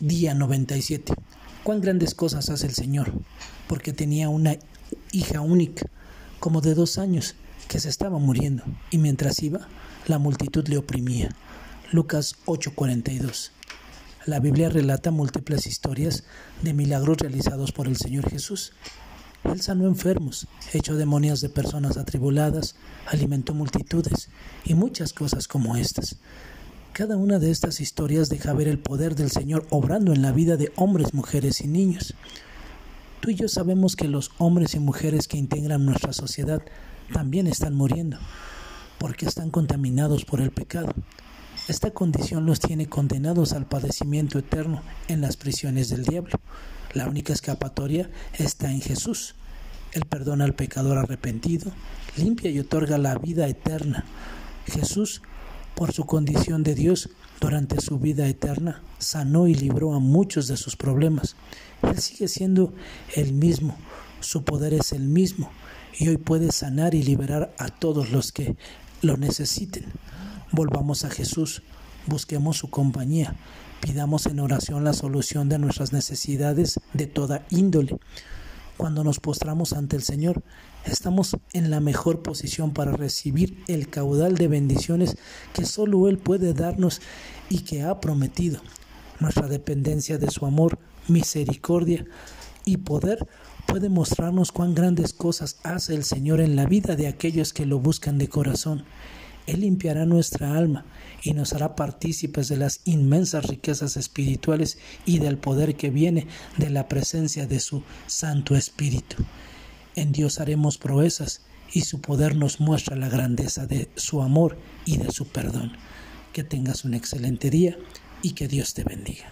Día 97. Cuán grandes cosas hace el Señor, porque tenía una hija única, como de dos años, que se estaba muriendo, y mientras iba, la multitud le oprimía. Lucas 8:42. La Biblia relata múltiples historias de milagros realizados por el Señor Jesús. Él sanó enfermos, echó demonios de personas atribuladas, alimentó multitudes y muchas cosas como estas. Cada una de estas historias deja ver el poder del Señor obrando en la vida de hombres, mujeres y niños. Tú y yo sabemos que los hombres y mujeres que integran nuestra sociedad también están muriendo, porque están contaminados por el pecado. Esta condición los tiene condenados al padecimiento eterno en las prisiones del diablo. La única escapatoria está en Jesús. Él perdona al pecador arrepentido, limpia y otorga la vida eterna. Jesús por su condición de Dios durante su vida eterna, sanó y libró a muchos de sus problemas. Él sigue siendo el mismo, su poder es el mismo y hoy puede sanar y liberar a todos los que lo necesiten. Volvamos a Jesús, busquemos su compañía, pidamos en oración la solución de nuestras necesidades de toda índole. Cuando nos postramos ante el Señor, estamos en la mejor posición para recibir el caudal de bendiciones que solo Él puede darnos y que ha prometido. Nuestra dependencia de su amor, misericordia y poder puede mostrarnos cuán grandes cosas hace el Señor en la vida de aquellos que lo buscan de corazón. Él limpiará nuestra alma y nos hará partícipes de las inmensas riquezas espirituales y del poder que viene de la presencia de su Santo Espíritu. En Dios haremos proezas y su poder nos muestra la grandeza de su amor y de su perdón. Que tengas un excelente día y que Dios te bendiga.